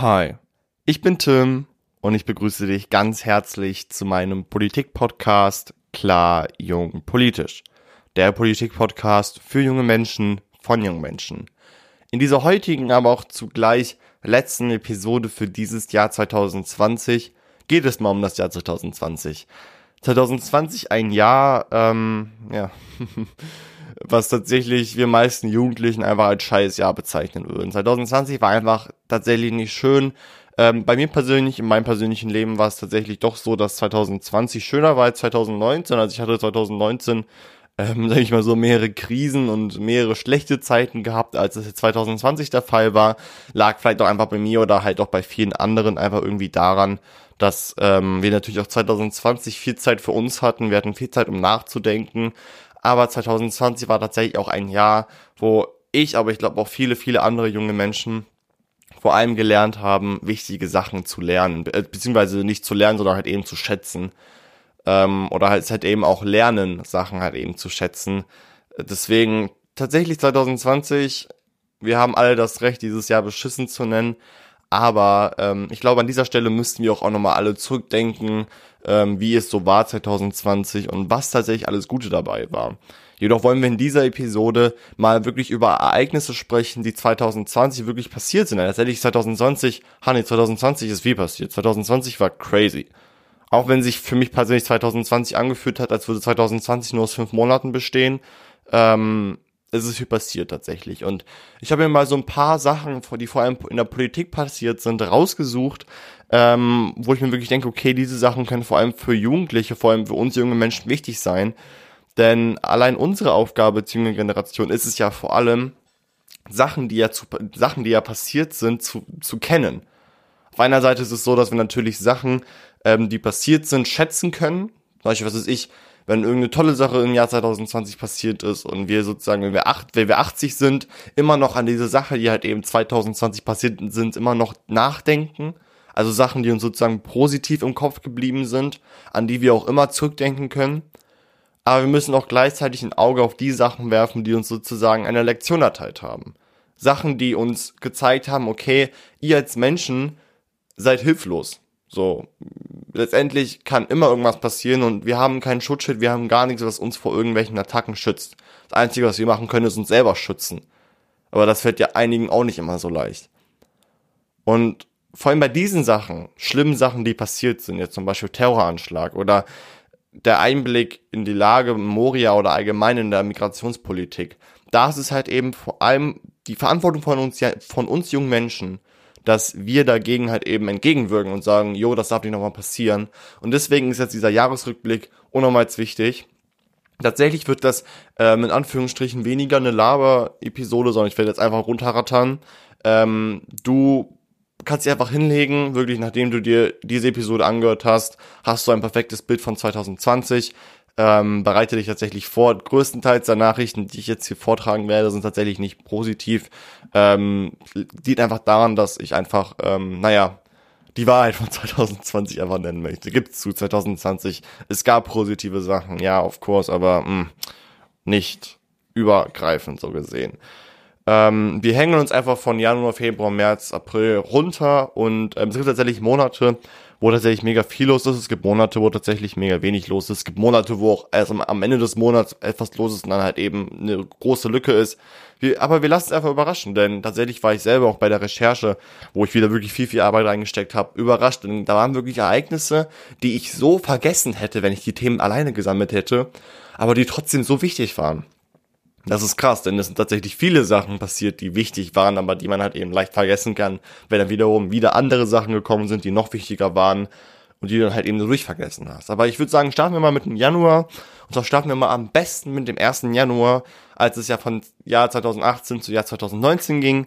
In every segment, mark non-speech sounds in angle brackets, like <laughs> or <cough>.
Hi, ich bin Tim und ich begrüße dich ganz herzlich zu meinem Politik-Podcast Klar, Jung, Politisch. Der Politik-Podcast für junge Menschen von jungen Menschen. In dieser heutigen, aber auch zugleich letzten Episode für dieses Jahr 2020 geht es mal um das Jahr 2020. 2020 ein Jahr, ähm, ja, <laughs> was tatsächlich wir meisten Jugendlichen einfach als Scheißjahr bezeichnen würden. 2020 war einfach tatsächlich nicht schön. Ähm, bei mir persönlich, in meinem persönlichen Leben war es tatsächlich doch so, dass 2020 schöner war als 2019. Also ich hatte 2019, ähm, <laughs> sage ich mal so, mehrere Krisen und mehrere schlechte Zeiten gehabt, als es 2020 der Fall war. Lag vielleicht auch einfach bei mir oder halt auch bei vielen anderen einfach irgendwie daran, dass ähm, wir natürlich auch 2020 viel Zeit für uns hatten. Wir hatten viel Zeit, um nachzudenken. Aber 2020 war tatsächlich auch ein Jahr, wo ich, aber ich glaube auch viele, viele andere junge Menschen vor allem gelernt haben, wichtige Sachen zu lernen, beziehungsweise nicht zu lernen, sondern halt eben zu schätzen. Ähm, oder halt, halt eben auch lernen, Sachen halt eben zu schätzen. Deswegen tatsächlich 2020, wir haben alle das Recht, dieses Jahr beschissen zu nennen. Aber ähm, ich glaube, an dieser Stelle müssten wir auch, auch nochmal alle zurückdenken, ähm, wie es so war 2020 und was tatsächlich alles Gute dabei war. Jedoch wollen wir in dieser Episode mal wirklich über Ereignisse sprechen, die 2020 wirklich passiert sind. Tatsächlich 2020, Honey, 2020 ist wie passiert. 2020 war crazy. Auch wenn sich für mich persönlich 2020 angefühlt hat, als würde 2020 nur aus fünf Monaten bestehen, ähm, es ist viel passiert tatsächlich. Und ich habe mir mal so ein paar Sachen, die vor allem in der Politik passiert sind, rausgesucht, ähm, wo ich mir wirklich denke, okay, diese Sachen können vor allem für Jugendliche, vor allem für uns junge Menschen wichtig sein. Denn allein unsere Aufgabe als junge Generation ist es ja vor allem, Sachen, die ja zu, Sachen, die ja passiert sind, zu, zu kennen. Auf einer Seite ist es so, dass wir natürlich Sachen, ähm, die passiert sind, schätzen können. Beispiel, was ist ich, wenn irgendeine tolle Sache im Jahr 2020 passiert ist und wir sozusagen, wenn wir, acht, wenn wir 80 sind, immer noch an diese Sache, die halt eben 2020 passiert sind, immer noch nachdenken. Also Sachen, die uns sozusagen positiv im Kopf geblieben sind, an die wir auch immer zurückdenken können. Aber wir müssen auch gleichzeitig ein Auge auf die Sachen werfen, die uns sozusagen eine Lektion erteilt haben. Sachen, die uns gezeigt haben, okay, ihr als Menschen seid hilflos. So, letztendlich kann immer irgendwas passieren und wir haben keinen Schutzschild, wir haben gar nichts, was uns vor irgendwelchen Attacken schützt. Das Einzige, was wir machen können, ist uns selber schützen. Aber das fällt ja einigen auch nicht immer so leicht. Und vor allem bei diesen Sachen, schlimmen Sachen, die passiert sind, jetzt zum Beispiel Terroranschlag oder der Einblick in die Lage Moria oder allgemein in der Migrationspolitik, da ist es halt eben vor allem die Verantwortung von uns, von uns jungen Menschen, dass wir dagegen halt eben entgegenwirken und sagen, jo, das darf nicht nochmal passieren. Und deswegen ist jetzt dieser Jahresrückblick unnormals wichtig. Tatsächlich wird das ähm, in Anführungsstrichen weniger eine Laber-Episode, sondern ich werde jetzt einfach runterrattern. Ähm, du kannst dich einfach hinlegen, wirklich nachdem du dir diese Episode angehört hast, hast du ein perfektes Bild von 2020 ähm, bereite dich tatsächlich vor. Größtenteils der Nachrichten, die ich jetzt hier vortragen werde, sind tatsächlich nicht positiv. Ähm, liegt einfach daran, dass ich einfach, ähm, naja, die Wahrheit von <laughs> 2020 einfach nennen möchte. Gibt's zu 2020. Es gab positive Sachen, ja, of course, aber mh, hm, nicht übergreifend so gesehen. Ähm, wir hängen uns einfach von Januar, Februar, März, April runter und ähm, es gibt tatsächlich Monate, wo tatsächlich mega viel los ist. Es gibt Monate, wo tatsächlich mega wenig los ist. Es gibt Monate, wo auch erst am, Ende des Monats etwas los ist und dann halt eben eine große Lücke ist. Wir, aber wir lassen es einfach überraschen, denn tatsächlich war ich selber auch bei der Recherche, wo ich wieder wirklich viel, viel Arbeit reingesteckt habe, überrascht. Denn da waren wirklich Ereignisse, die ich so vergessen hätte, wenn ich die Themen alleine gesammelt hätte, aber die trotzdem so wichtig waren. Das ist krass, denn es sind tatsächlich viele Sachen passiert, die wichtig waren, aber die man halt eben leicht vergessen kann, wenn dann wiederum wieder andere Sachen gekommen sind, die noch wichtiger waren und die du dann halt eben so durchvergessen hast. Aber ich würde sagen, starten wir mal mit dem Januar und zwar starten wir mal am besten mit dem 1. Januar, als es ja von Jahr 2018 zu Jahr 2019 ging.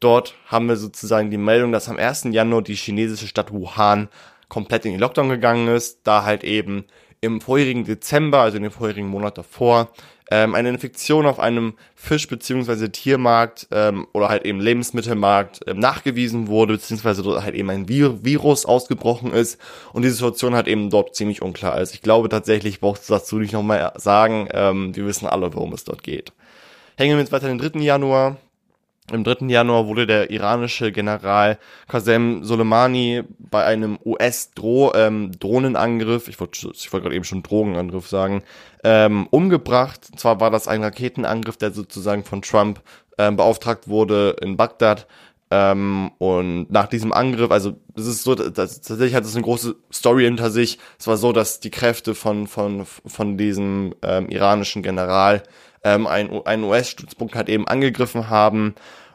Dort haben wir sozusagen die Meldung, dass am 1. Januar die chinesische Stadt Wuhan komplett in den Lockdown gegangen ist, da halt eben im vorherigen Dezember, also in dem vorherigen Monat davor, ähm, eine Infektion auf einem Fisch- bzw. Tiermarkt ähm, oder halt eben Lebensmittelmarkt ähm, nachgewiesen wurde, beziehungsweise dort halt eben ein Vir Virus ausgebrochen ist und die Situation halt eben dort ziemlich unklar ist. Ich glaube tatsächlich, brauchst du dazu nicht nochmal sagen, ähm, wir wissen alle, worum es dort geht. Hängen wir jetzt weiter den 3. Januar. Im 3. Januar wurde der iranische General Qasem Soleimani bei einem US-Drohnenangriff, ich wollte ich wollte gerade eben schon Drogenangriff sagen, ähm, umgebracht. Und zwar war das ein Raketenangriff, der sozusagen von Trump ähm, beauftragt wurde in Bagdad. Ähm, und nach diesem Angriff, also es ist so, das, tatsächlich hat es eine große Story hinter sich. Es war so, dass die Kräfte von von von diesem ähm, iranischen General ähm, ein, einen US-Stützpunkt halt eben angegriffen haben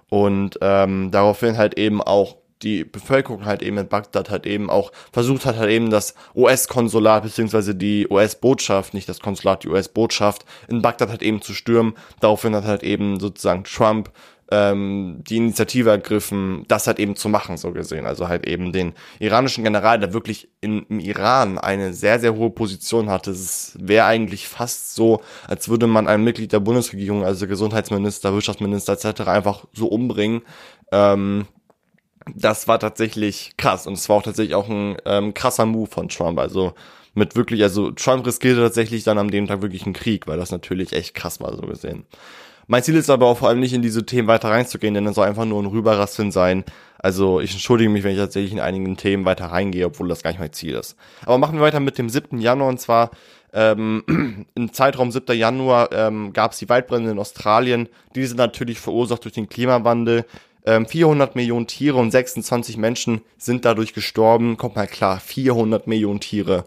und ähm, daraufhin halt eben auch die Bevölkerung halt eben in Bagdad halt eben auch versucht hat halt eben das US-Konsulat beziehungsweise die US-Botschaft, nicht das Konsulat, die US-Botschaft in Bagdad halt eben zu stürmen. Daraufhin hat halt eben sozusagen Trump ähm, die Initiative ergriffen, das halt eben zu machen, so gesehen. Also halt eben den iranischen General, der wirklich in, im Iran eine sehr, sehr hohe Position hatte. Es wäre eigentlich fast so, als würde man ein Mitglied der Bundesregierung, also Gesundheitsminister, Wirtschaftsminister etc. einfach so umbringen. Ähm, das war tatsächlich krass und es war auch tatsächlich auch ein ähm, krasser Move von Trump. Also mit wirklich, also Trump riskierte tatsächlich dann am dem Tag wirklich einen Krieg, weil das natürlich echt krass war, so gesehen. Mein Ziel ist aber auch vor allem nicht in diese Themen weiter reinzugehen, denn es soll einfach nur ein Rüberrasseln sein. Also ich entschuldige mich, wenn ich tatsächlich in einigen Themen weiter reingehe, obwohl das gar nicht mein Ziel ist. Aber machen wir weiter mit dem 7. Januar und zwar ähm, <clears throat> im Zeitraum 7. Januar ähm, gab es die Waldbrände in Australien. Diese sind natürlich verursacht durch den Klimawandel. Ähm, 400 Millionen Tiere und 26 Menschen sind dadurch gestorben. Kommt mal klar, 400 Millionen Tiere.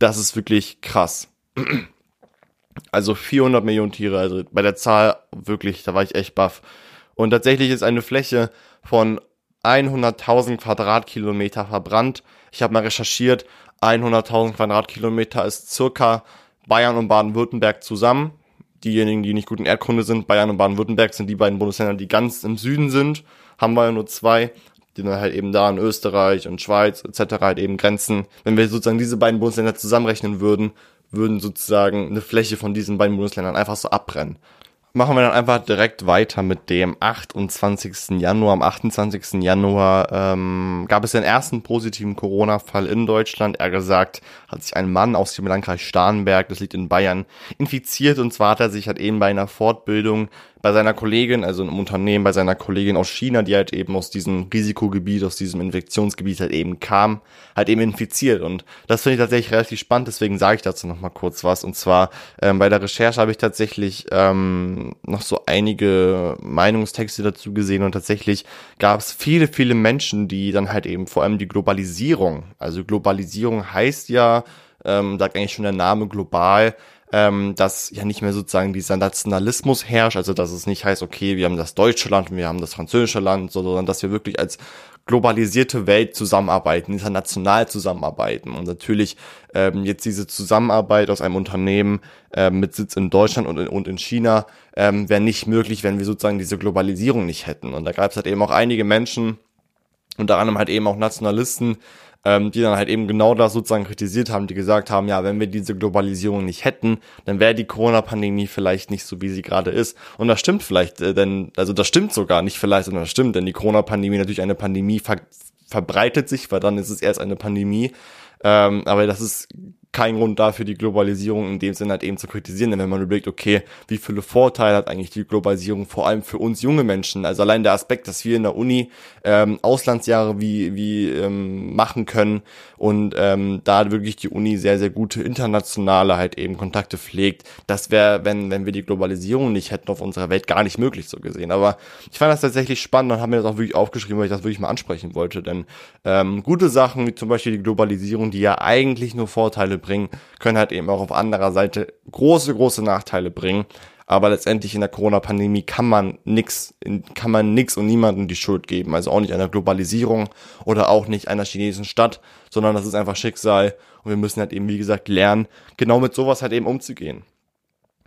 Das ist wirklich krass. <clears throat> Also 400 Millionen Tiere, also bei der Zahl wirklich, da war ich echt baff. Und tatsächlich ist eine Fläche von 100.000 Quadratkilometer verbrannt. Ich habe mal recherchiert, 100.000 Quadratkilometer ist circa Bayern und Baden-Württemberg zusammen. Diejenigen, die nicht gut in Erdkunde sind, Bayern und Baden-Württemberg sind die beiden Bundesländer, die ganz im Süden sind. Haben wir ja nur zwei, die dann halt eben da in Österreich und Schweiz etc. halt eben grenzen. Wenn wir sozusagen diese beiden Bundesländer zusammenrechnen würden, würden sozusagen eine Fläche von diesen beiden Bundesländern einfach so abbrennen. Machen wir dann einfach direkt weiter mit dem 28. Januar. Am 28. Januar ähm, gab es den ersten positiven Corona-Fall in Deutschland. Er gesagt, hat sich ein Mann aus dem Landkreis Starnberg, das liegt in Bayern, infiziert. Und zwar hat er sich halt eben bei einer Fortbildung bei seiner Kollegin, also im Unternehmen, bei seiner Kollegin aus China, die halt eben aus diesem Risikogebiet, aus diesem Infektionsgebiet halt eben kam, halt eben infiziert. Und das finde ich tatsächlich relativ spannend, deswegen sage ich dazu nochmal kurz was. Und zwar ähm, bei der Recherche habe ich tatsächlich ähm, noch so einige Meinungstexte dazu gesehen und tatsächlich gab es viele, viele Menschen, die dann halt eben vor allem die Globalisierung, also Globalisierung heißt ja, ähm, sagt eigentlich schon der Name global, ähm, dass ja nicht mehr sozusagen dieser Nationalismus herrscht, also dass es nicht heißt, okay, wir haben das deutsche Land und wir haben das französische Land, sondern dass wir wirklich als globalisierte Welt zusammenarbeiten, international zusammenarbeiten. Und natürlich ähm, jetzt diese Zusammenarbeit aus einem Unternehmen ähm, mit Sitz in Deutschland und in, und in China ähm, wäre nicht möglich, wenn wir sozusagen diese Globalisierung nicht hätten. Und da gab es halt eben auch einige Menschen, unter anderem halt eben auch Nationalisten, ähm, die dann halt eben genau das sozusagen kritisiert haben, die gesagt haben, ja, wenn wir diese Globalisierung nicht hätten, dann wäre die Corona-Pandemie vielleicht nicht so, wie sie gerade ist. Und das stimmt vielleicht, äh, denn, also das stimmt sogar, nicht vielleicht, sondern das stimmt, denn die Corona-Pandemie natürlich eine Pandemie ver verbreitet sich, weil dann ist es erst eine Pandemie. Ähm, aber das ist kein Grund dafür, die Globalisierung in dem Sinne halt eben zu kritisieren. Denn wenn man überlegt, okay, wie viele Vorteile hat eigentlich die Globalisierung vor allem für uns junge Menschen? Also allein der Aspekt, dass wir in der Uni ähm, Auslandsjahre wie, wie ähm, machen können und ähm, da wirklich die Uni sehr, sehr gute internationale halt eben Kontakte pflegt. Das wäre, wenn, wenn wir die Globalisierung nicht hätten auf unserer Welt, gar nicht möglich so gesehen. Aber ich fand das tatsächlich spannend und habe mir das auch wirklich aufgeschrieben, weil ich das wirklich mal ansprechen wollte. Denn ähm, gute Sachen, wie zum Beispiel die Globalisierung, die ja eigentlich nur Vorteile bringen, können halt eben auch auf anderer Seite große, große Nachteile bringen. Aber letztendlich in der Corona-Pandemie kann man nix, kann man nix und niemandem die Schuld geben. Also auch nicht einer Globalisierung oder auch nicht einer chinesischen Stadt, sondern das ist einfach Schicksal. Und wir müssen halt eben, wie gesagt, lernen, genau mit sowas halt eben umzugehen.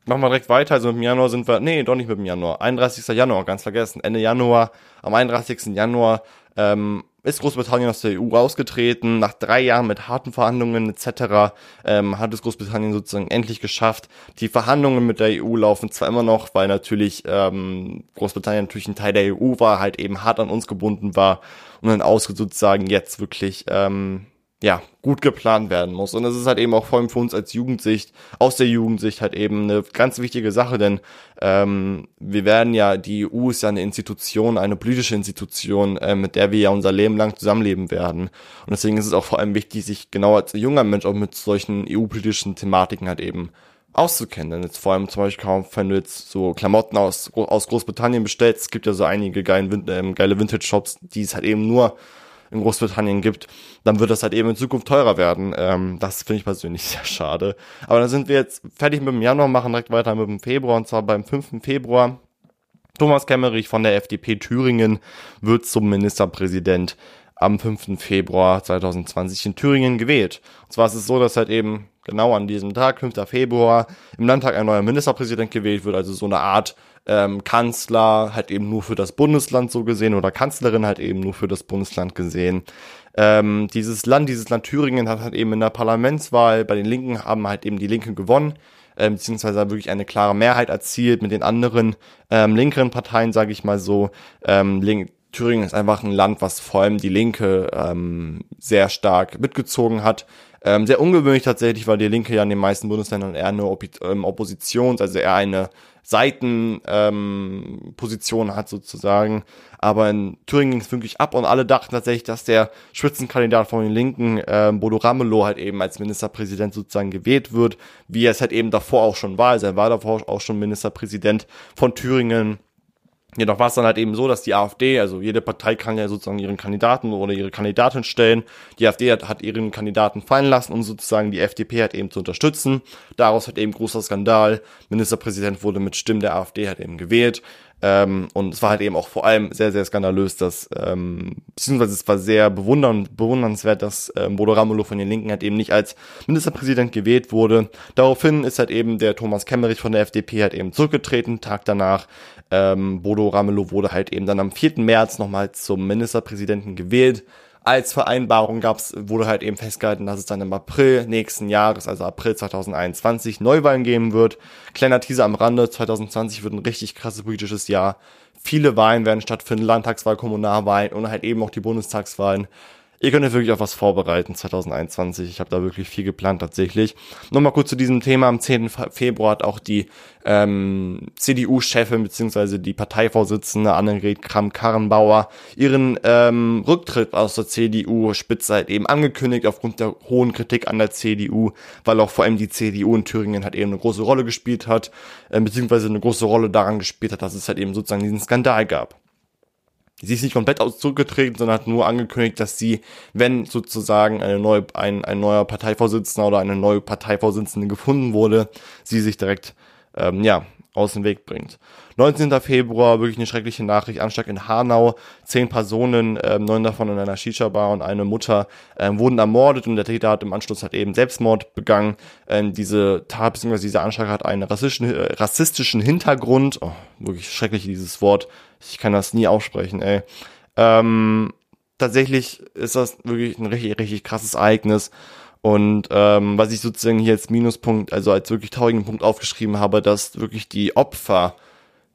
Machen wir direkt weiter. Also im Januar sind wir, nee, doch nicht mit dem Januar. 31. Januar, ganz vergessen. Ende Januar, am 31. Januar ähm, ist Großbritannien aus der EU ausgetreten. Nach drei Jahren mit harten Verhandlungen etc. Ähm, hat es Großbritannien sozusagen endlich geschafft. Die Verhandlungen mit der EU laufen zwar immer noch, weil natürlich ähm, Großbritannien natürlich ein Teil der EU war, halt eben hart an uns gebunden war und dann Austritt sozusagen jetzt wirklich ähm, ja, gut geplant werden muss. Und das ist halt eben auch vor allem für uns als Jugendsicht, aus der Jugendsicht halt eben eine ganz wichtige Sache, denn ähm, wir werden ja, die EU ist ja eine Institution, eine politische Institution, äh, mit der wir ja unser Leben lang zusammenleben werden. Und deswegen ist es auch vor allem wichtig, sich genau als junger Mensch auch mit solchen EU-politischen Thematiken halt eben auszukennen. Denn jetzt vor allem zum Beispiel kaum, wenn du jetzt so Klamotten aus, aus Großbritannien bestellst, es gibt ja so einige geile, ähm, geile Vintage-Shops, die es halt eben nur in Großbritannien gibt, dann wird das halt eben in Zukunft teurer werden. Ähm, das finde ich persönlich <laughs> sehr schade. Aber dann sind wir jetzt fertig mit dem Januar, machen direkt weiter mit dem Februar und zwar beim 5. Februar. Thomas Kemmerich von der FDP Thüringen wird zum Ministerpräsident am 5. Februar 2020 in Thüringen gewählt. Und zwar ist es so, dass halt eben genau an diesem Tag, 5. Februar, im Landtag ein neuer Ministerpräsident gewählt wird, also so eine Art ähm, Kanzler halt eben nur für das Bundesland so gesehen oder Kanzlerin halt eben nur für das Bundesland gesehen. Ähm, dieses Land, dieses Land Thüringen hat halt eben in der Parlamentswahl bei den Linken haben halt eben die Linken gewonnen ähm, beziehungsweise wirklich eine klare Mehrheit erzielt mit den anderen ähm, linkeren Parteien, sage ich mal so. Ähm, Link Thüringen ist einfach ein Land, was vor allem die Linke ähm, sehr stark mitgezogen hat. Ähm, sehr ungewöhnlich tatsächlich, weil die Linke ja in den meisten Bundesländern eher eine Op ähm, Oppositions-, also eher eine Seitenposition ähm, hat sozusagen. Aber in Thüringen ging es wirklich ab und alle dachten tatsächlich, dass der Spitzenkandidat von den Linken, ähm, Bodo Ramelow, halt eben als Ministerpräsident sozusagen gewählt wird, wie er es halt eben davor auch schon war. Also er war davor auch schon Ministerpräsident von Thüringen Jedoch war es dann halt eben so, dass die AfD, also jede Partei kann ja sozusagen ihren Kandidaten oder ihre Kandidatin stellen. Die AfD hat, hat ihren Kandidaten fallen lassen, um sozusagen die FDP halt eben zu unterstützen. Daraus hat eben großer Skandal. Ministerpräsident wurde mit Stimmen der AfD halt eben gewählt. Ähm, und es war halt eben auch vor allem sehr, sehr skandalös, dass, ähm, beziehungsweise es war sehr bewundern, bewundernswert, dass ähm, Bodo Ramelow von den Linken halt eben nicht als Ministerpräsident gewählt wurde. Daraufhin ist halt eben der Thomas Kemmerich von der FDP halt eben zurückgetreten. Tag danach, ähm, Bodo Ramelow wurde halt eben dann am 4. März nochmal zum Ministerpräsidenten gewählt als Vereinbarung gab's, wurde halt eben festgehalten, dass es dann im April nächsten Jahres, also April 2021, Neuwahlen geben wird. Kleiner Teaser am Rande, 2020 wird ein richtig krasses politisches Jahr. Viele Wahlen werden stattfinden, Landtagswahl, Kommunalwahlen und halt eben auch die Bundestagswahlen. Ihr könnt euch wirklich auf was vorbereiten 2021. Ich habe da wirklich viel geplant tatsächlich. Nochmal kurz zu diesem Thema. Am 10. Februar hat auch die ähm, CDU-Chefin bzw. die Parteivorsitzende Annegret Kramp-Karrenbauer ihren ähm, Rücktritt aus der CDU-Spitze halt eben angekündigt aufgrund der hohen Kritik an der CDU, weil auch vor allem die CDU in Thüringen halt eben eine große Rolle gespielt hat, äh, beziehungsweise eine große Rolle daran gespielt hat, dass es halt eben sozusagen diesen Skandal gab. Sie ist nicht komplett aus zurückgetreten, sondern hat nur angekündigt, dass sie, wenn sozusagen eine neue, ein, ein neuer Parteivorsitzender oder eine neue Parteivorsitzende gefunden wurde, sie sich direkt ähm, ja, aus dem Weg bringt. 19. Februar, wirklich eine schreckliche Nachricht, Anschlag in Hanau, zehn Personen, ähm, neun davon in einer Shisha-Bar und eine Mutter ähm, wurden ermordet und der Täter hat im Anschluss halt eben Selbstmord begangen. Ähm, diese Tat bzw. dieser Anschlag hat einen rassistischen, äh, rassistischen Hintergrund, oh, wirklich schrecklich dieses Wort, ich kann das nie aussprechen, ey. Ähm, tatsächlich ist das wirklich ein richtig, richtig krasses Ereignis. Und ähm, was ich sozusagen hier als Minuspunkt, also als wirklich traurigen Punkt aufgeschrieben habe, dass wirklich die Opfer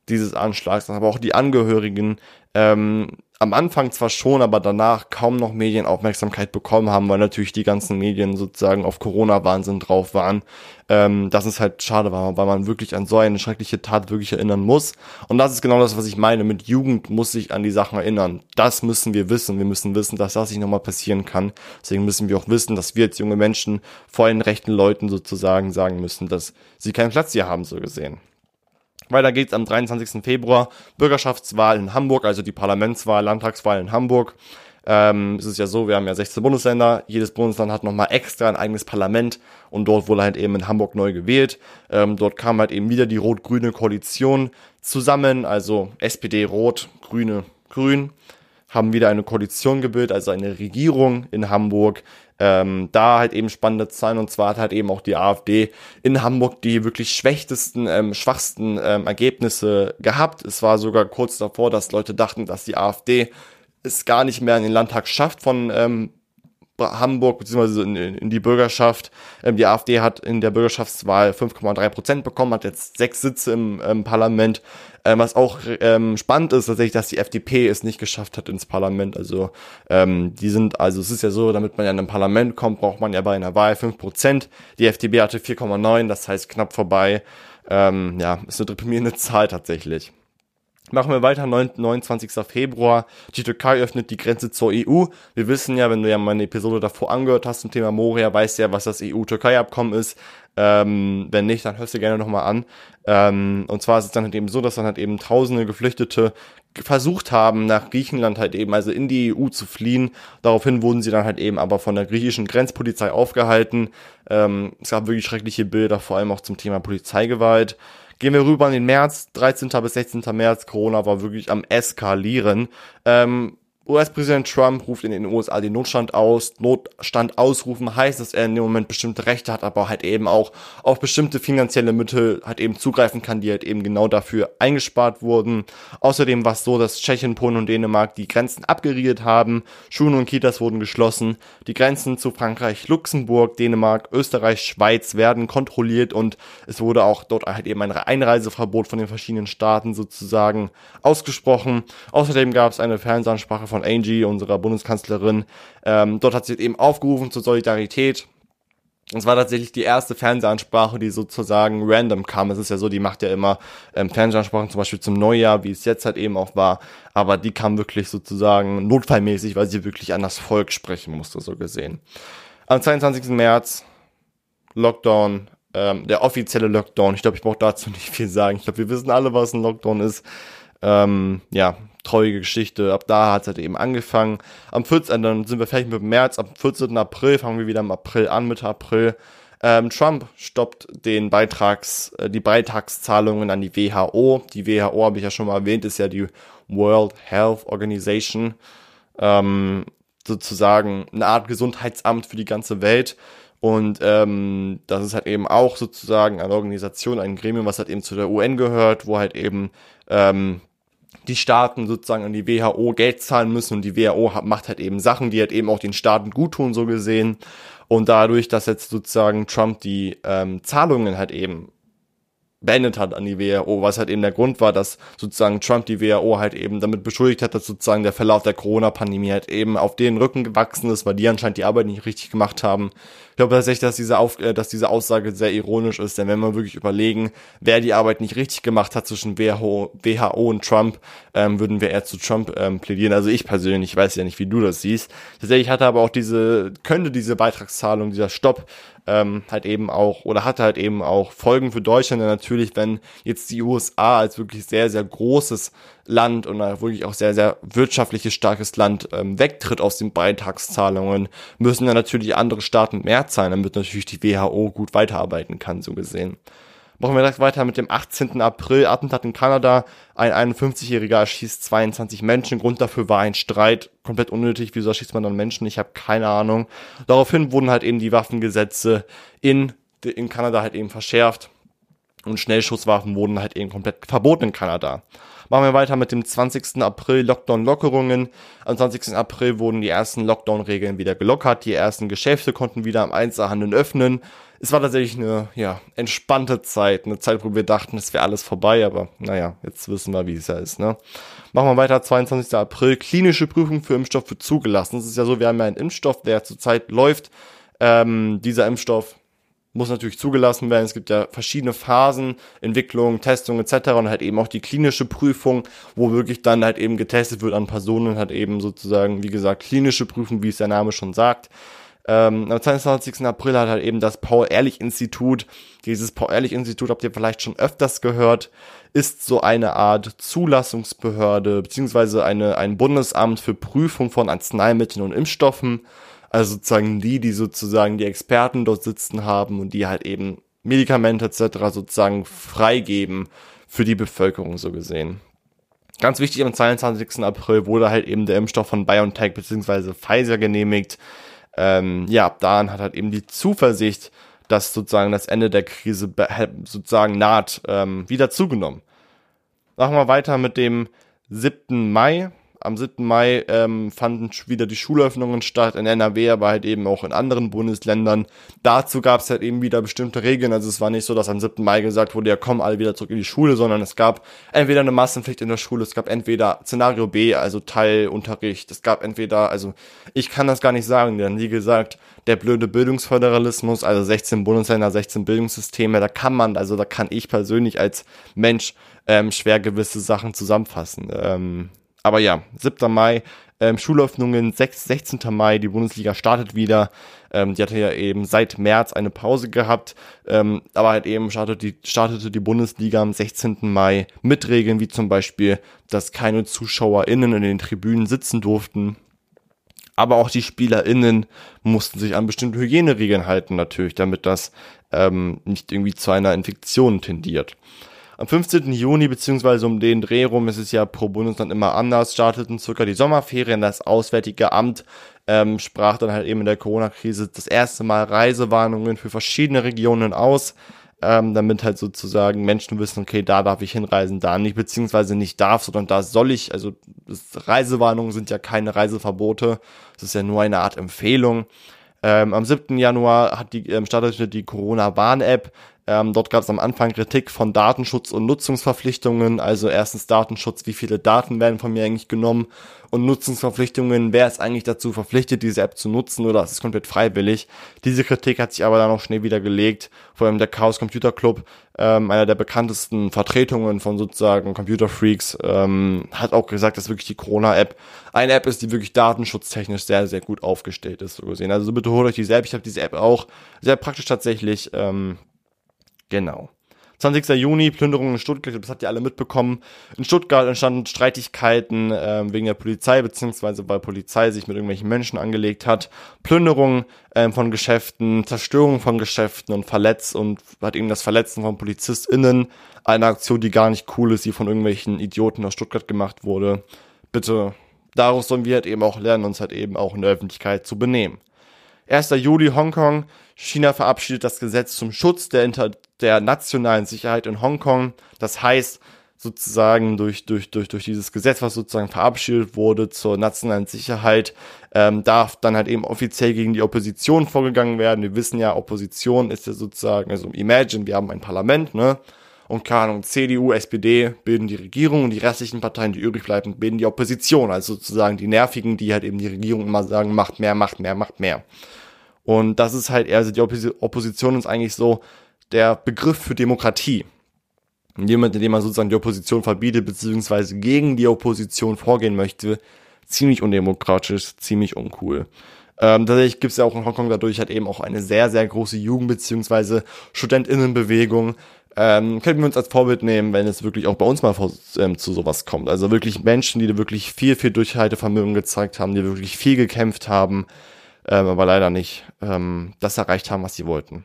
dieses Anschlags, aber auch die Angehörigen ähm, am Anfang zwar schon, aber danach kaum noch Medienaufmerksamkeit bekommen haben, weil natürlich die ganzen Medien sozusagen auf Corona-Wahnsinn drauf waren. Ähm, das ist halt schade war, weil man wirklich an so eine schreckliche Tat wirklich erinnern muss. Und das ist genau das, was ich meine. Mit Jugend muss sich an die Sachen erinnern. Das müssen wir wissen. Wir müssen wissen, dass das nicht nochmal passieren kann. Deswegen müssen wir auch wissen, dass wir als junge Menschen vor den rechten Leuten sozusagen sagen müssen, dass sie keinen Platz hier haben, so gesehen. Weiter geht's am 23. Februar. Bürgerschaftswahl in Hamburg, also die Parlamentswahl, Landtagswahl in Hamburg. Ähm, es ist ja so, wir haben ja 16 Bundesländer. Jedes Bundesland hat nochmal extra ein eigenes Parlament und dort wurde halt eben in Hamburg neu gewählt. Ähm, dort kam halt eben wieder die rot-grüne Koalition zusammen, also SPD, Rot, Grüne, Grün, haben wieder eine Koalition gebildet, also eine Regierung in Hamburg ähm, da halt eben spannende Zahlen und zwar hat halt eben auch die AfD in Hamburg die wirklich schwächtesten, ähm, schwachsten ähm, Ergebnisse gehabt. Es war sogar kurz davor, dass Leute dachten, dass die AfD es gar nicht mehr in den Landtag schafft von ähm, Hamburg beziehungsweise in, in die Bürgerschaft. Ähm, die AfD hat in der Bürgerschaftswahl 5,3 Prozent bekommen, hat jetzt sechs Sitze im ähm, Parlament. Ähm, was auch ähm, spannend ist, tatsächlich, dass die FDP es nicht geschafft hat ins Parlament. Also ähm, die sind, also es ist ja so, damit man ja in ein Parlament kommt, braucht man ja bei einer Wahl 5 Prozent. Die FDP hatte 4,9, das heißt knapp vorbei. Ähm, ja, ist eine deprimierende <laughs> Zahl tatsächlich. Machen wir weiter, 29. Februar. Die Türkei öffnet die Grenze zur EU. Wir wissen ja, wenn du ja meine Episode davor angehört hast zum Thema Moria, weißt du ja, was das EU-Türkei-Abkommen ist. Ähm, wenn nicht, dann hörst du gerne nochmal an. Ähm, und zwar ist es dann halt eben so, dass dann halt eben tausende Geflüchtete versucht haben, nach Griechenland halt eben, also in die EU zu fliehen. Daraufhin wurden sie dann halt eben aber von der griechischen Grenzpolizei aufgehalten. Ähm, es gab wirklich schreckliche Bilder, vor allem auch zum Thema Polizeigewalt. Gehen wir rüber in den März, 13. bis 16. März. Corona war wirklich am Eskalieren. Ähm, US-Präsident Trump ruft in den USA den Notstand aus. Notstand ausrufen heißt, dass er in dem Moment bestimmte Rechte hat, aber halt eben auch auf bestimmte finanzielle Mittel halt eben zugreifen kann, die halt eben genau dafür eingespart wurden. Außerdem war es so, dass Tschechien, Polen und Dänemark die Grenzen abgeriegelt haben. Schulen und Kitas wurden geschlossen. Die Grenzen zu Frankreich, Luxemburg, Dänemark, Österreich, Schweiz werden kontrolliert und es wurde auch dort halt eben ein Einreiseverbot von den verschiedenen Staaten sozusagen ausgesprochen. Außerdem gab es eine Fernsehansprache von von Angie, unserer Bundeskanzlerin. Ähm, dort hat sie eben aufgerufen zur Solidarität. Es war tatsächlich die erste Fernsehansprache, die sozusagen random kam. Es ist ja so, die macht ja immer ähm, Fernsehansprachen, zum Beispiel zum Neujahr, wie es jetzt halt eben auch war. Aber die kam wirklich sozusagen notfallmäßig, weil sie wirklich an das Volk sprechen musste, so gesehen. Am 22. März, Lockdown, ähm, der offizielle Lockdown. Ich glaube, ich brauche dazu nicht viel sagen. Ich glaube, wir wissen alle, was ein Lockdown ist. Ähm, ja, traurige Geschichte. Ab da hat es halt eben angefangen. Am 14. dann sind wir fertig mit März. Am 14. April fangen wir wieder im April an, Mitte April. Ähm, Trump stoppt den Beitrags, äh, die Beitragszahlungen an die WHO. Die WHO, habe ich ja schon mal erwähnt, ist ja die World Health Organization. Ähm, sozusagen eine Art Gesundheitsamt für die ganze Welt. Und ähm, das ist halt eben auch sozusagen eine Organisation, ein Gremium, was halt eben zu der UN gehört, wo halt eben ähm, die Staaten sozusagen an die WHO Geld zahlen müssen und die WHO macht halt eben Sachen, die halt eben auch den Staaten gut tun, so gesehen. Und dadurch, dass jetzt sozusagen Trump die ähm, Zahlungen halt eben beendet hat an die WHO, was halt eben der Grund war, dass sozusagen Trump die WHO halt eben damit beschuldigt hat, dass sozusagen der Verlauf der Corona-Pandemie halt eben auf den Rücken gewachsen ist, weil die anscheinend die Arbeit nicht richtig gemacht haben. Ich glaube tatsächlich, dass diese, auf, äh, dass diese Aussage sehr ironisch ist, denn wenn wir wirklich überlegen, wer die Arbeit nicht richtig gemacht hat zwischen WHO, WHO und Trump, ähm, würden wir eher zu Trump ähm, plädieren. Also ich persönlich, ich weiß ja nicht, wie du das siehst. Tatsächlich hatte aber auch diese, könnte diese Beitragszahlung, dieser Stopp ähm, halt eben auch oder hatte halt eben auch Folgen für Deutschland. Denn natürlich, wenn jetzt die USA als wirklich sehr, sehr großes Land und wirklich auch sehr, sehr wirtschaftliches, starkes Land ähm, wegtritt aus den Beitragszahlungen, müssen dann natürlich andere Staaten mehr zahlen, damit natürlich die WHO gut weiterarbeiten kann, so gesehen. Machen wir direkt weiter mit dem 18. April, Attentat in Kanada. Ein 51-Jähriger erschießt 22 Menschen. Grund dafür war ein Streit. Komplett unnötig. Wieso erschießt man dann Menschen? Ich habe keine Ahnung. Daraufhin wurden halt eben die Waffengesetze in, in Kanada halt eben verschärft. Und Schnellschusswaffen wurden halt eben komplett verboten in Kanada. Machen wir weiter mit dem 20. April Lockdown-Lockerungen. Am 20. April wurden die ersten Lockdown-Regeln wieder gelockert. Die ersten Geschäfte konnten wieder am Einzelhandel öffnen es war tatsächlich eine ja, entspannte Zeit, eine Zeit, wo wir dachten, es wäre alles vorbei, aber naja, jetzt wissen wir, wie es ja ist. Ne? Machen wir weiter, 22. April, klinische Prüfung für Impfstoff wird zugelassen. Es ist ja so, wir haben ja einen Impfstoff, der zurzeit läuft. Ähm, dieser Impfstoff muss natürlich zugelassen werden. Es gibt ja verschiedene Phasen, Entwicklung, Testung etc. und halt eben auch die klinische Prüfung, wo wirklich dann halt eben getestet wird an Personen, halt eben sozusagen, wie gesagt, klinische Prüfung, wie es der Name schon sagt. Ähm, am 22. April hat halt eben das Paul-Ehrlich-Institut, dieses Paul-Ehrlich-Institut habt ihr vielleicht schon öfters gehört, ist so eine Art Zulassungsbehörde, beziehungsweise eine, ein Bundesamt für Prüfung von Arzneimitteln und Impfstoffen. Also sozusagen die, die sozusagen die Experten dort sitzen haben und die halt eben Medikamente etc. sozusagen freigeben für die Bevölkerung so gesehen. Ganz wichtig, am 22. April wurde halt eben der Impfstoff von BioNTech bzw. Pfizer genehmigt ähm, ja, ab da hat halt eben die Zuversicht, dass sozusagen das Ende der Krise sozusagen naht, ähm, wieder zugenommen. Machen wir weiter mit dem 7. Mai. Am 7. Mai ähm, fanden wieder die Schulöffnungen statt in NRW, aber halt eben auch in anderen Bundesländern. Dazu gab es halt eben wieder bestimmte Regeln. Also es war nicht so, dass am 7. Mai gesagt wurde, ja komm alle wieder zurück in die Schule, sondern es gab entweder eine Massenpflicht in der Schule, es gab entweder Szenario B, also Teilunterricht, es gab entweder, also ich kann das gar nicht sagen, denn wie gesagt, der blöde Bildungsföderalismus, also 16 Bundesländer, 16 Bildungssysteme, da kann man, also da kann ich persönlich als Mensch ähm, schwer gewisse Sachen zusammenfassen. Ähm, aber ja, 7. Mai, ähm, Schulöffnungen, 6, 16. Mai, die Bundesliga startet wieder. Ähm, die hatte ja eben seit März eine Pause gehabt, ähm, aber halt eben startete die, startete die Bundesliga am 16. Mai mit Regeln wie zum Beispiel, dass keine ZuschauerInnen in den Tribünen sitzen durften. Aber auch die SpielerInnen mussten sich an bestimmte Hygieneregeln halten natürlich, damit das ähm, nicht irgendwie zu einer Infektion tendiert. Am 15. Juni beziehungsweise um den Dreh rum ist es ja pro Bundesland immer anders, starteten circa die Sommerferien. Das Auswärtige Amt ähm, sprach dann halt eben in der Corona-Krise das erste Mal Reisewarnungen für verschiedene Regionen aus, ähm, damit halt sozusagen Menschen wissen, okay, da darf ich hinreisen, da nicht, beziehungsweise nicht darf, sondern da soll ich. Also Reisewarnungen sind ja keine Reiseverbote, es ist ja nur eine Art Empfehlung. Ähm, am 7. Januar hat die, ähm, startete die Corona-Warn-App. Ähm, dort gab es am Anfang Kritik von Datenschutz und Nutzungsverpflichtungen. Also erstens Datenschutz, wie viele Daten werden von mir eigentlich genommen und Nutzungsverpflichtungen, wer ist eigentlich dazu verpflichtet, diese App zu nutzen oder ist es komplett freiwillig. Diese Kritik hat sich aber dann auch schnell wieder gelegt. Vor allem der Chaos Computer Club, ähm, einer der bekanntesten Vertretungen von sozusagen Computer Freaks, ähm, hat auch gesagt, dass wirklich die Corona-App eine App ist, die wirklich datenschutztechnisch sehr, sehr gut aufgestellt ist, so gesehen. Also bitte holt euch die selbst. Ich habe diese App auch sehr praktisch tatsächlich. Ähm, Genau. 20. Juni, Plünderungen in Stuttgart, das habt ihr alle mitbekommen. In Stuttgart entstanden Streitigkeiten äh, wegen der Polizei, beziehungsweise weil Polizei sich mit irgendwelchen Menschen angelegt hat. Plünderung äh, von Geschäften, Zerstörung von Geschäften und Verletz und hat eben das Verletzen von PolizistInnen. Eine Aktion, die gar nicht cool ist, die von irgendwelchen Idioten aus Stuttgart gemacht wurde. Bitte, daraus sollen wir halt eben auch lernen, uns halt eben auch in der Öffentlichkeit zu benehmen. 1. Juli Hongkong. China verabschiedet das Gesetz zum Schutz der, Inter der nationalen Sicherheit in Hongkong. Das heißt, sozusagen durch, durch, durch, durch dieses Gesetz, was sozusagen verabschiedet wurde zur nationalen Sicherheit, ähm, darf dann halt eben offiziell gegen die Opposition vorgegangen werden. Wir wissen ja, Opposition ist ja sozusagen, also imagine, wir haben ein Parlament, ne? Und keine Ahnung, CDU, SPD bilden die Regierung und die restlichen Parteien, die übrig bleiben, bilden die Opposition. Also sozusagen die Nervigen, die halt eben die Regierung immer sagen, macht mehr, macht mehr, macht mehr. Und das ist halt eher, also die Opposition ist eigentlich so der Begriff für Demokratie. Jemand, in dem man sozusagen die Opposition verbietet, beziehungsweise gegen die Opposition vorgehen möchte, ziemlich undemokratisch, ziemlich uncool. Ähm, tatsächlich gibt es ja auch in Hongkong dadurch halt eben auch eine sehr, sehr große Jugend- beziehungsweise Studentinnenbewegung. Ähm, können wir uns als Vorbild nehmen, wenn es wirklich auch bei uns mal vor, ähm, zu sowas kommt. Also wirklich Menschen, die wirklich viel, viel Durchhaltevermögen gezeigt haben, die wirklich viel gekämpft haben, ähm, aber leider nicht ähm, das erreicht haben, was sie wollten.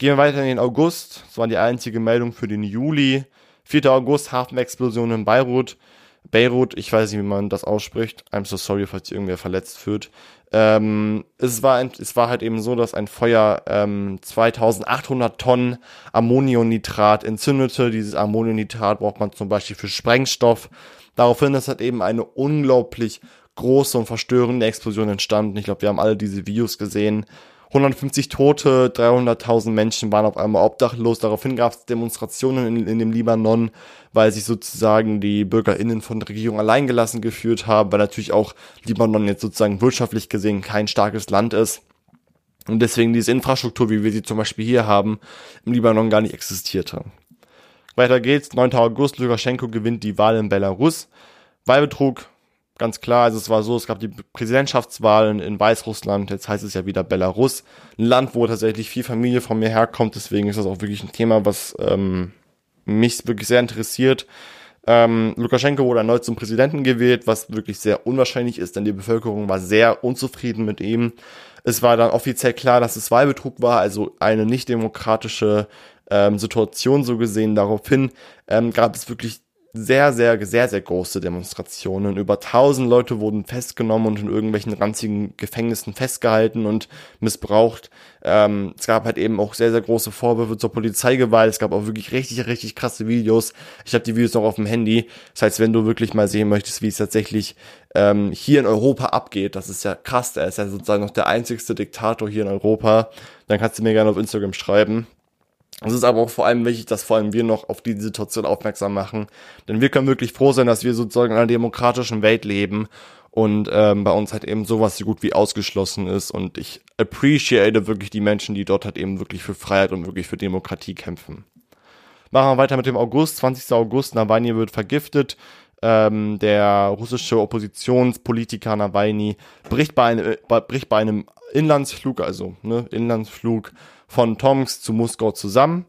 Gehen wir weiter in den August. Das war die einzige Meldung für den Juli. 4. August, Hafenexplosion in Beirut. Beirut, ich weiß nicht, wie man das ausspricht. I'm so sorry, falls irgendwer verletzt wird. Ähm, es, war es war halt eben so, dass ein Feuer ähm, 2800 Tonnen Ammonionitrat entzündete. Dieses Ammonionitrat braucht man zum Beispiel für Sprengstoff. Daraufhin ist halt eben eine unglaublich große und verstörende Explosion entstanden. Ich glaube, wir haben alle diese Videos gesehen. 150 Tote, 300.000 Menschen waren auf einmal obdachlos. Daraufhin gab es Demonstrationen in, in, dem Libanon, weil sich sozusagen die BürgerInnen von der Regierung alleingelassen geführt haben, weil natürlich auch Libanon jetzt sozusagen wirtschaftlich gesehen kein starkes Land ist. Und deswegen diese Infrastruktur, wie wir sie zum Beispiel hier haben, im Libanon gar nicht existierte. Weiter geht's. 9. August, Lukaschenko gewinnt die Wahl in Belarus. Wahlbetrug, ganz klar. Also es war so, es gab die Präsidentschaftswahlen in Weißrussland, jetzt heißt es ja wieder Belarus. Ein Land, wo tatsächlich viel Familie von mir herkommt, deswegen ist das auch wirklich ein Thema, was ähm, mich wirklich sehr interessiert. Ähm, Lukaschenko wurde erneut zum Präsidenten gewählt, was wirklich sehr unwahrscheinlich ist, denn die Bevölkerung war sehr unzufrieden mit ihm. Es war dann offiziell klar, dass es Wahlbetrug war, also eine nicht demokratische ähm, Situation so gesehen. Daraufhin ähm, gab es wirklich sehr, sehr, sehr, sehr große Demonstrationen. Über tausend Leute wurden festgenommen und in irgendwelchen ranzigen Gefängnissen festgehalten und missbraucht. Ähm, es gab halt eben auch sehr, sehr große Vorwürfe zur Polizeigewalt. Es gab auch wirklich richtig, richtig krasse Videos. Ich habe die Videos noch auf dem Handy. Das heißt, wenn du wirklich mal sehen möchtest, wie es tatsächlich ähm, hier in Europa abgeht, das ist ja krass. Er ist ja sozusagen noch der einzigste Diktator hier in Europa. Dann kannst du mir gerne auf Instagram schreiben. Es ist aber auch vor allem wichtig, dass vor allem wir noch auf die Situation aufmerksam machen. Denn wir können wirklich froh sein, dass wir sozusagen in einer demokratischen Welt leben und ähm, bei uns halt eben sowas so gut wie ausgeschlossen ist. Und ich appreciate wirklich die Menschen, die dort halt eben wirklich für Freiheit und wirklich für Demokratie kämpfen. Machen wir weiter mit dem August. 20. August, Nawalny wird vergiftet. Ähm, der russische Oppositionspolitiker Nawalny bricht bei, einem, äh, bricht bei einem Inlandsflug, also ne, Inlandsflug von Tomsk zu Moskau zusammen.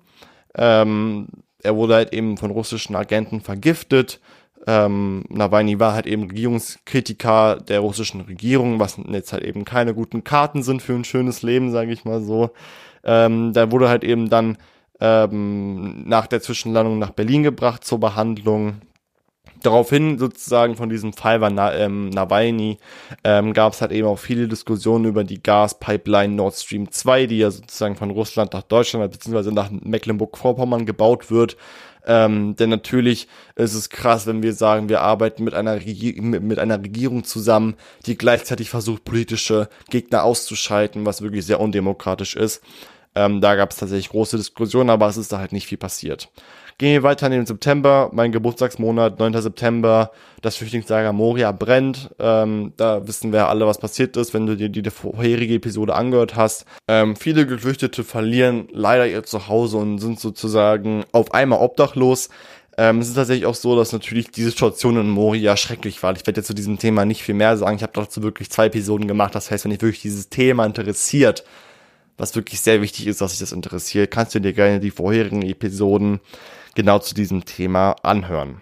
Ähm, er wurde halt eben von russischen Agenten vergiftet. Ähm, Nawalny war halt eben Regierungskritiker der russischen Regierung, was jetzt halt eben keine guten Karten sind für ein schönes Leben, sage ich mal so. Ähm, da wurde halt eben dann ähm, nach der Zwischenlandung nach Berlin gebracht zur Behandlung. Daraufhin sozusagen von diesem Fall war Na, ähm, Nawalny ähm, gab es halt eben auch viele Diskussionen über die Gaspipeline Nord Stream 2, die ja sozusagen von Russland nach Deutschland bzw. nach Mecklenburg-Vorpommern gebaut wird. Ähm, denn natürlich ist es krass, wenn wir sagen, wir arbeiten mit einer, mit einer Regierung zusammen, die gleichzeitig versucht, politische Gegner auszuschalten, was wirklich sehr undemokratisch ist. Ähm, da gab es tatsächlich große Diskussionen, aber es ist da halt nicht viel passiert. Gehen wir weiter in den September, mein Geburtstagsmonat, 9. September, das Flüchtlingslager Moria brennt. Ähm, da wissen wir alle, was passiert ist, wenn du dir die, die vorherige Episode angehört hast. Ähm, viele Geflüchtete verlieren leider ihr Zuhause und sind sozusagen auf einmal obdachlos. Ähm, es ist tatsächlich auch so, dass natürlich die Situation in Moria schrecklich war. Ich werde jetzt zu diesem Thema nicht viel mehr sagen. Ich habe dazu wirklich zwei Episoden gemacht. Das heißt, wenn dich wirklich dieses Thema interessiert, was wirklich sehr wichtig ist, dass sich das interessiert, kannst du dir gerne die vorherigen Episoden genau zu diesem Thema anhören.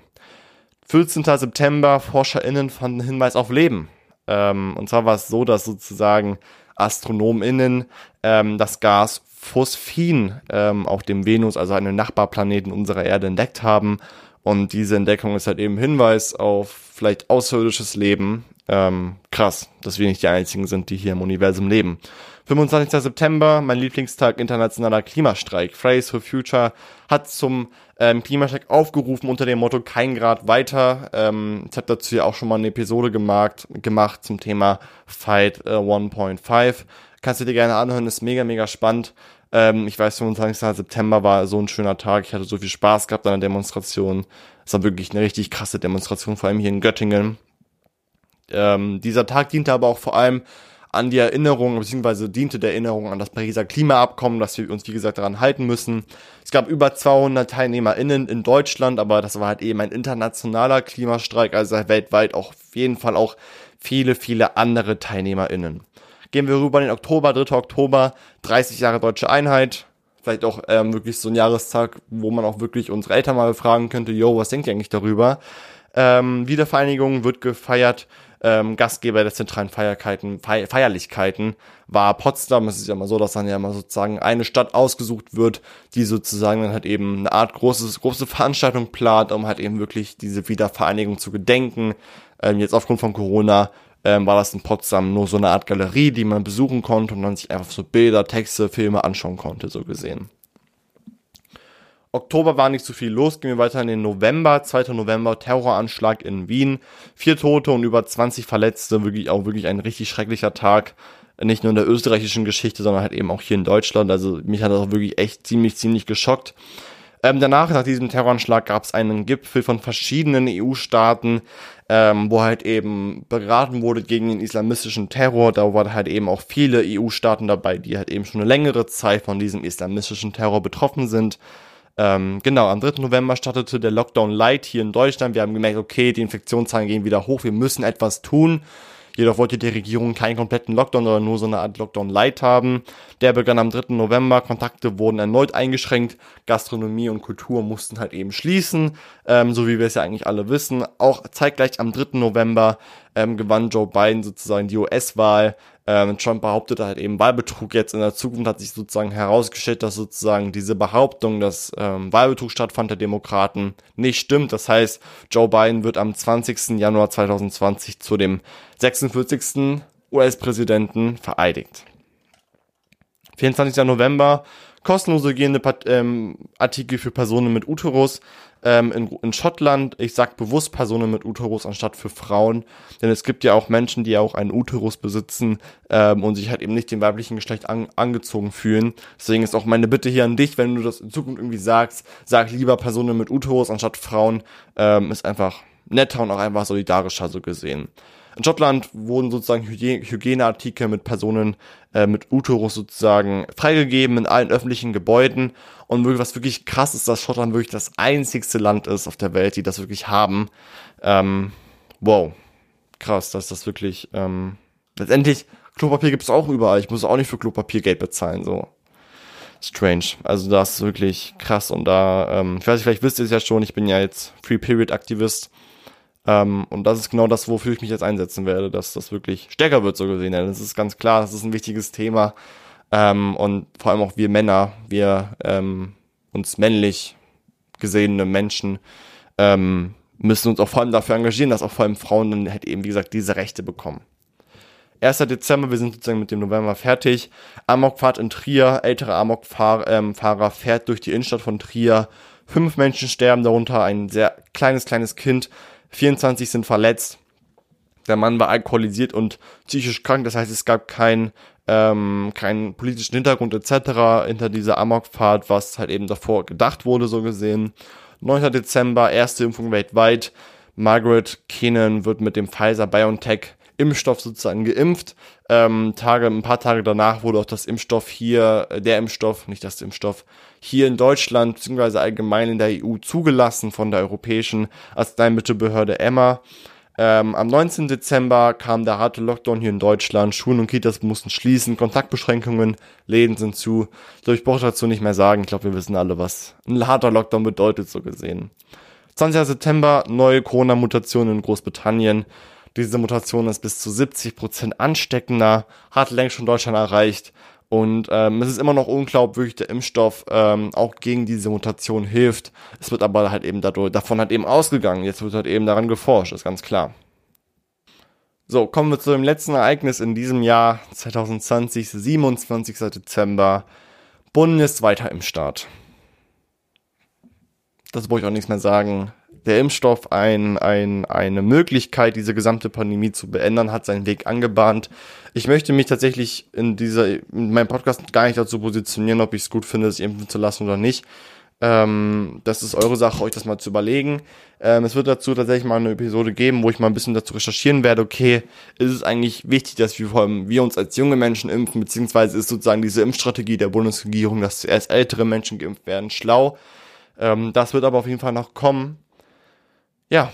14. September, ForscherInnen fanden Hinweis auf Leben. Ähm, und zwar war es so, dass sozusagen AstronomInnen ähm, das Gas Phosphin ähm, auf dem Venus, also einem Nachbarplaneten unserer Erde, entdeckt haben. Und diese Entdeckung ist halt eben Hinweis auf vielleicht außerirdisches Leben. Ähm, krass, dass wir nicht die einzigen sind, die hier im Universum leben. 25. September, mein Lieblingstag, internationaler Klimastreik. Fridays for Future hat zum ähm, Klimastreik aufgerufen unter dem Motto kein Grad weiter. Ähm, ich habe dazu ja auch schon mal eine Episode gemacht, gemacht zum Thema Fight äh, 1.5. Kannst du dir gerne anhören, ist mega, mega spannend. Ähm, ich weiß, 25. September war so ein schöner Tag. Ich hatte so viel Spaß gehabt an der Demonstration. Es war wirklich eine richtig krasse Demonstration, vor allem hier in Göttingen. Ähm, dieser Tag diente aber auch vor allem an die Erinnerung, beziehungsweise diente der Erinnerung an das Pariser Klimaabkommen, dass wir uns, wie gesagt, daran halten müssen. Es gab über 200 TeilnehmerInnen in Deutschland, aber das war halt eben ein internationaler Klimastreik, also weltweit auch auf jeden Fall auch viele, viele andere TeilnehmerInnen. Gehen wir rüber in den Oktober, 3. Oktober, 30 Jahre deutsche Einheit. Vielleicht auch ähm, wirklich so ein Jahrestag, wo man auch wirklich unsere Eltern mal befragen könnte, yo, was denkt ihr eigentlich darüber? Ähm, Wiedervereinigung wird gefeiert ähm, Gastgeber der zentralen Feierlichkeiten, Feier Feierlichkeiten war Potsdam. Es ist ja immer so, dass dann ja immer sozusagen eine Stadt ausgesucht wird, die sozusagen dann halt eben eine Art großes, große Veranstaltung plant, um halt eben wirklich diese Wiedervereinigung zu gedenken. Ähm, jetzt aufgrund von Corona ähm, war das in Potsdam nur so eine Art Galerie, die man besuchen konnte und dann sich einfach so Bilder, Texte, Filme anschauen konnte, so gesehen. Oktober war nicht so viel los, gehen wir weiter in den November, 2. November, Terroranschlag in Wien, vier Tote und über 20 Verletzte, wirklich auch wirklich ein richtig schrecklicher Tag, nicht nur in der österreichischen Geschichte, sondern halt eben auch hier in Deutschland, also mich hat das auch wirklich echt ziemlich, ziemlich geschockt. Ähm, danach, nach diesem Terroranschlag, gab es einen Gipfel von verschiedenen EU-Staaten, ähm, wo halt eben beraten wurde gegen den islamistischen Terror. Da waren halt eben auch viele EU-Staaten dabei, die halt eben schon eine längere Zeit von diesem islamistischen Terror betroffen sind. Ähm, genau, am 3. November startete der Lockdown Light hier in Deutschland. Wir haben gemerkt, okay, die Infektionszahlen gehen wieder hoch, wir müssen etwas tun. Jedoch wollte die Regierung keinen kompletten Lockdown, sondern nur so eine Art Lockdown Light haben. Der begann am 3. November. Kontakte wurden erneut eingeschränkt. Gastronomie und Kultur mussten halt eben schließen, ähm, so wie wir es ja eigentlich alle wissen. Auch zeitgleich am 3. November ähm, gewann Joe Biden sozusagen die US-Wahl Ähm, Trump behauptet halt eben Wahlbetrug. Jetzt in der Zukunft hat sich sozusagen herausgestellt, dass sozusagen diese Behauptung, dass ähm, Wahlbetrug stattfand der Demokraten, nicht stimmt. Das heißt, Joe Biden wird am 20. Januar 2020 zu dem 46. US-Präsidenten vereidigt. 24. November kostenlose gehende ähm, Artikel für Personen mit Uterus ähm, in, in Schottland. Ich sag bewusst Personen mit Uterus anstatt für Frauen, denn es gibt ja auch Menschen, die auch einen Uterus besitzen ähm, und sich halt eben nicht dem weiblichen Geschlecht an, angezogen fühlen. Deswegen ist auch meine Bitte hier an dich, wenn du das in Zukunft irgendwie sagst, sag lieber Personen mit Uterus anstatt Frauen. Ähm, ist einfach netter und auch einfach solidarischer so gesehen. In Schottland wurden sozusagen Hygieneartikel mit Personen äh, mit Uterus sozusagen freigegeben in allen öffentlichen Gebäuden. Und was wirklich krass ist, dass Schottland wirklich das einzigste Land ist auf der Welt, die das wirklich haben. Ähm, wow, krass, dass das wirklich ähm, letztendlich Klopapier gibt es auch überall. Ich muss auch nicht für Klopapier Geld bezahlen, so. Strange. Also das ist wirklich krass und da, ähm, ich weiß nicht, vielleicht wisst ihr es ja schon, ich bin ja jetzt Free Period Aktivist ähm, und das ist genau das, wofür ich mich jetzt einsetzen werde, dass das wirklich stärker wird, so gesehen. Denn das ist ganz klar, das ist ein wichtiges Thema. Ähm, und vor allem auch wir Männer, wir ähm, uns männlich gesehene Menschen, ähm, müssen uns auch vor allem dafür engagieren, dass auch vor allem Frauen dann halt eben, wie gesagt, diese Rechte bekommen. 1. Dezember, wir sind sozusagen mit dem November fertig. Amokfahrt in Trier, ältere Amokfahrer ähm, fährt durch die Innenstadt von Trier. Fünf Menschen sterben, darunter ein sehr kleines, kleines Kind. 24 sind verletzt. Der Mann war alkoholisiert und psychisch krank, das heißt, es gab keinen ähm, keinen politischen Hintergrund etc. hinter dieser Amokfahrt, was halt eben davor gedacht wurde, so gesehen. 9. Dezember, erste Impfung weltweit. Margaret Keenan wird mit dem Pfizer-BioNTech Impfstoff sozusagen geimpft. Ähm, Tage, ein paar Tage danach wurde auch das Impfstoff hier, äh, der Impfstoff, nicht das Impfstoff, hier in Deutschland bzw. allgemein in der EU zugelassen von der Europäischen Arzneimittelbehörde EMA. Ähm, am 19. Dezember kam der harte Lockdown hier in Deutschland. Schulen und Kitas mussten schließen, Kontaktbeschränkungen, Läden sind zu. So, ich brauche dazu nicht mehr sagen. Ich glaube, wir wissen alle, was ein harter Lockdown bedeutet, so gesehen. 20. September, neue Corona-Mutation in Großbritannien. Diese Mutation ist bis zu 70 Prozent ansteckender, hat längst schon Deutschland erreicht. Und ähm, es ist immer noch unklar, der Impfstoff ähm, auch gegen diese Mutation hilft. Es wird aber halt eben dadurch, davon halt eben ausgegangen. Jetzt wird halt eben daran geforscht, ist ganz klar. So, kommen wir zu dem letzten Ereignis in diesem Jahr, 2020, 27. Dezember. Bundesweiter Impfstart. Das brauche ich auch nichts mehr sagen der Impfstoff ein, ein, eine Möglichkeit, diese gesamte Pandemie zu beenden, hat seinen Weg angebahnt. Ich möchte mich tatsächlich in dieser, in meinem Podcast gar nicht dazu positionieren, ob ich es gut finde, sich impfen zu lassen oder nicht. Ähm, das ist eure Sache, euch das mal zu überlegen. Ähm, es wird dazu tatsächlich mal eine Episode geben, wo ich mal ein bisschen dazu recherchieren werde, okay, ist es eigentlich wichtig, dass wir vor allem wir uns als junge Menschen impfen, beziehungsweise ist sozusagen diese Impfstrategie der Bundesregierung, dass zuerst ältere Menschen geimpft werden, schlau. Ähm, das wird aber auf jeden Fall noch kommen ja,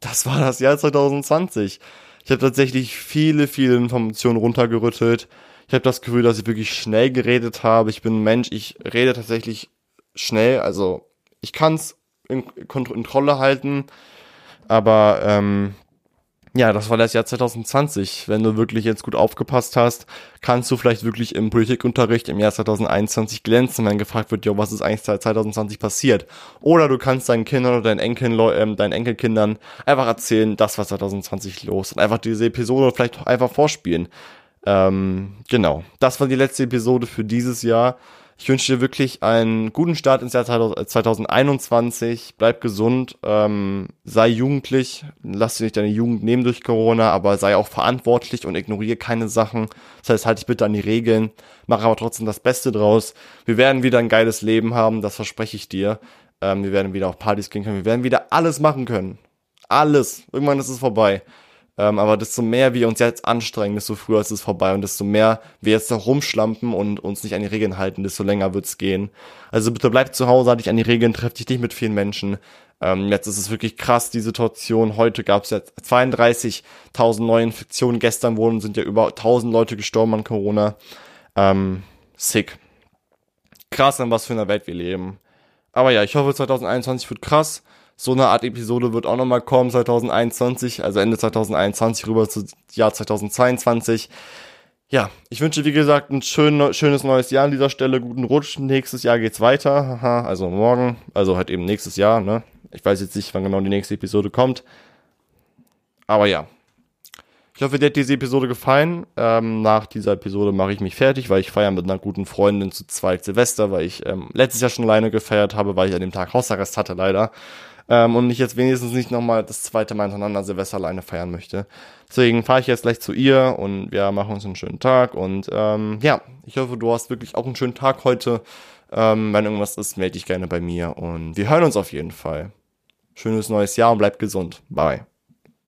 das war das Jahr 2020. Ich habe tatsächlich viele, viele Informationen runtergerüttelt. Ich habe das Gefühl, dass ich wirklich schnell geredet habe. Ich bin ein Mensch, ich rede tatsächlich schnell. Also ich kann es in Kontrolle halten, aber ähm, ja, das war das Jahr 2020. Wenn du wirklich jetzt gut aufgepasst hast, kannst du vielleicht wirklich im Politikunterricht im Jahr 2021 glänzen, wenn gefragt wird, jo, was ist eigentlich seit 2020 passiert? Oder du kannst deinen Kindern oder deinen, Enkeln, äh, deinen Enkelkindern einfach erzählen, das war 2020 los und einfach diese Episode vielleicht einfach vorspielen. Ähm, genau. Das war die letzte Episode für dieses Jahr. Ich wünsche dir wirklich einen guten Start ins Jahr 2021. Bleib gesund, ähm, sei jugendlich, lass dir nicht deine Jugend nehmen durch Corona, aber sei auch verantwortlich und ignoriere keine Sachen. Das heißt, halt dich bitte an die Regeln, mach aber trotzdem das Beste draus. Wir werden wieder ein geiles Leben haben, das verspreche ich dir. Ähm, wir werden wieder auf Partys gehen können, wir werden wieder alles machen können. Alles. Irgendwann ist es vorbei. Ähm, aber desto mehr wir uns jetzt anstrengen, desto früher ist es vorbei und desto mehr wir jetzt noch rumschlampen und uns nicht an die Regeln halten, desto länger wird's gehen. Also bitte bleib zu Hause, halt dich an die Regeln, treff dich nicht mit vielen Menschen. Ähm, jetzt ist es wirklich krass, die Situation. Heute gab es jetzt 32.000 neue Infektionen. Gestern wurden, sind ja über 1.000 Leute gestorben an Corona. Ähm, sick. Krass, in was für einer Welt wir leben. Aber ja, ich hoffe 2021 wird krass so eine Art Episode wird auch nochmal kommen 2021, also Ende 2021 rüber zu Jahr 2022. ja, ich wünsche, wie gesagt, ein schön, schönes neues Jahr an dieser Stelle. Guten Rutsch. Nächstes Jahr geht's weiter. Haha, also morgen. Also halt eben nächstes Jahr, ne? Ich weiß jetzt nicht, wann genau die nächste Episode kommt. Aber ja. Ich hoffe, dir hat diese Episode gefallen. Ähm, nach dieser Episode mache ich mich fertig, weil ich feiere mit einer guten Freundin zu zweit Silvester, weil ich ähm, letztes Jahr schon alleine gefeiert habe, weil ich an dem Tag Hausarrest hatte, leider ähm, und ich jetzt wenigstens nicht nochmal das zweite Mal hintereinander Silvester alleine feiern möchte. Deswegen fahre ich jetzt gleich zu ihr und wir machen uns einen schönen Tag und ähm, ja, ich hoffe, du hast wirklich auch einen schönen Tag heute. Ähm, wenn irgendwas ist, melde dich gerne bei mir und wir hören uns auf jeden Fall. Schönes neues Jahr und bleib gesund. Bye.